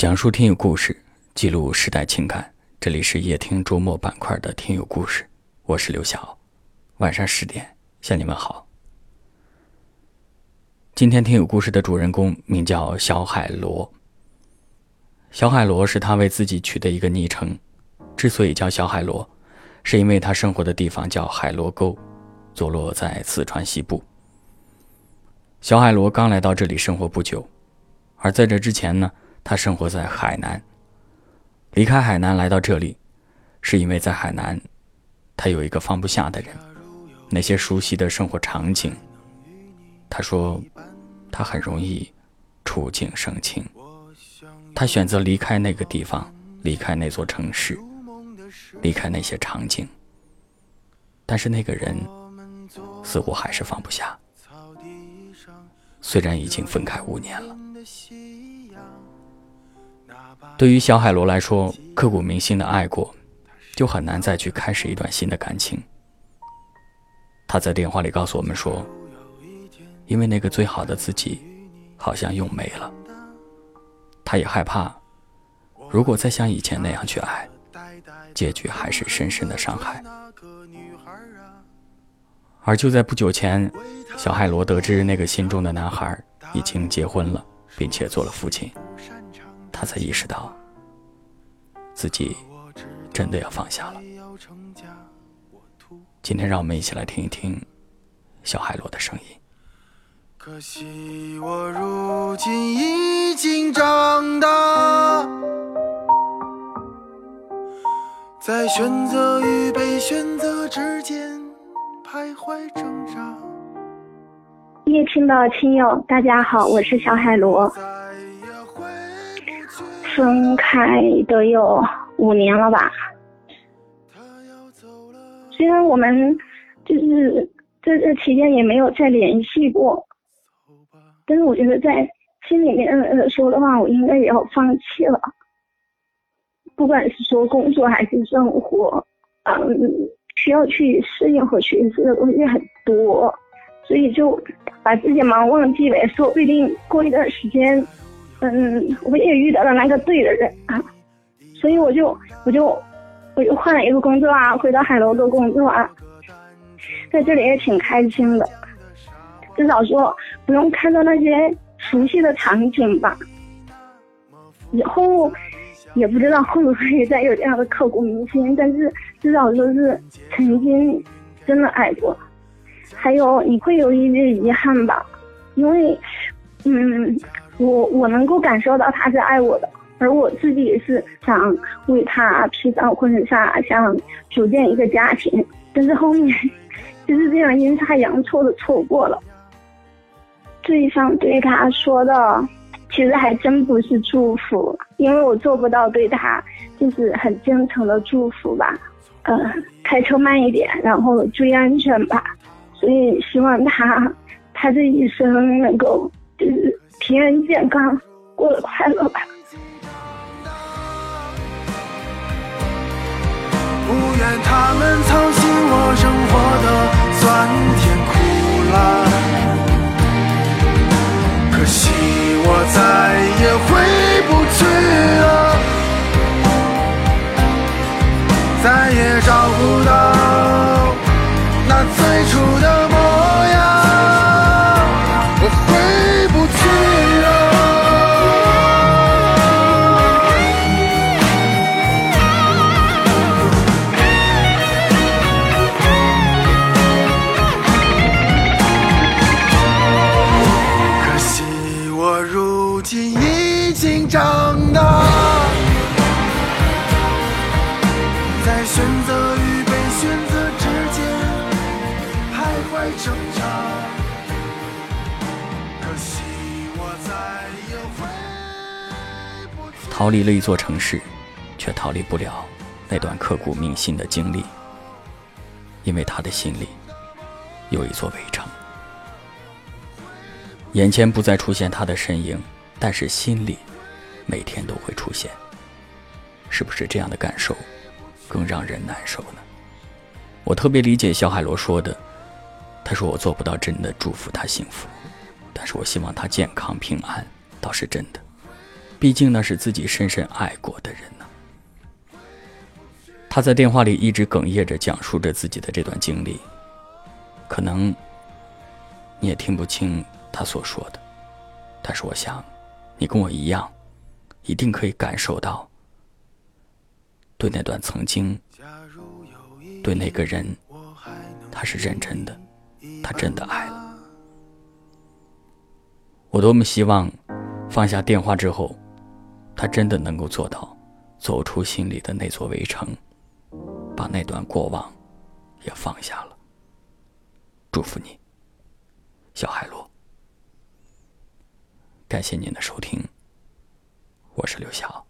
讲述听友故事，记录时代情感。这里是夜听周末板块的听友故事，我是刘晓。晚上十点向你们好。今天听友故事的主人公名叫小海螺。小海螺是他为自己取的一个昵称。之所以叫小海螺，是因为他生活的地方叫海螺沟，坐落在四川西部。小海螺刚来到这里生活不久，而在这之前呢？他生活在海南，离开海南来到这里，是因为在海南，他有一个放不下的人，那些熟悉的生活场景。他说，他很容易触景生情，他选择离开那个地方，离开那座城市，离开那些场景。但是那个人似乎还是放不下，虽然已经分开五年了。对于小海螺来说，刻骨铭心的爱过，就很难再去开始一段新的感情。他在电话里告诉我们说：“因为那个最好的自己，好像用没了。他也害怕，如果再像以前那样去爱，结局还是深深的伤害。”而就在不久前，小海螺得知那个心中的男孩已经结婚了，并且做了父亲。他才意识到，自己真的要放下了。今天，让我们一起来听一听小海螺的声音。可惜我如今已经长大，在选择与被选择之间徘徊挣扎。夜听的亲友，大家好，我是小海螺。分开得有五年了吧，虽然我们就是在这期间也没有再联系过，但是我觉得在心里面说的话，我应该也要放弃了。不管是说工作还是生活，嗯，需要去适应和学习的东西很多，所以就把自己忙忘记呗，说不定过一段时间。嗯，我也遇到了那个对的人啊，所以我就我就我就换了一个工作啊，回到海螺做工作啊，在这里也挺开心的，至少说不用看到那些熟悉的场景吧。以后也不知道会不会再有这样的刻骨铭心，但是至少说是曾经真的爱过。还有你会有一些遗憾吧，因为嗯。我我能够感受到他是爱我的，而我自己也是想为他披上婚纱，想组建一个家庭。但是后面 就是这样阴差阳错的错过了。对方对他说的，其实还真不是祝福，因为我做不到对他就是很真诚的祝福吧。呃，开车慢一点，然后注意安全吧。所以希望他他这一生能够就是。平安健康，过得快乐吧。不愿他们操心我生活的酸甜苦辣，可惜我再也回不去了，再也找不到那最初的。已经长大在选择与被选择之间徘徊挣扎逃离了一座城市，却逃离不了那段刻骨铭心的经历。因为他的心里有一座围城，眼前不再出现他的身影，但是心里每天都会出现。是不是这样的感受更让人难受呢？我特别理解小海螺说的，他说我做不到真的祝福他幸福，但是我希望他健康平安，倒是真的。毕竟那是自己深深爱过的人呢。他在电话里一直哽咽着讲述着自己的这段经历，可能你也听不清他所说的，但是我想，你跟我一样，一定可以感受到对那段曾经，对那个人，他是认真的，他真的爱了。我多么希望放下电话之后，他真的能够做到走出心里的那座围城。把那段过往也放下了。祝福你，小海螺。感谢您的收听，我是刘晓，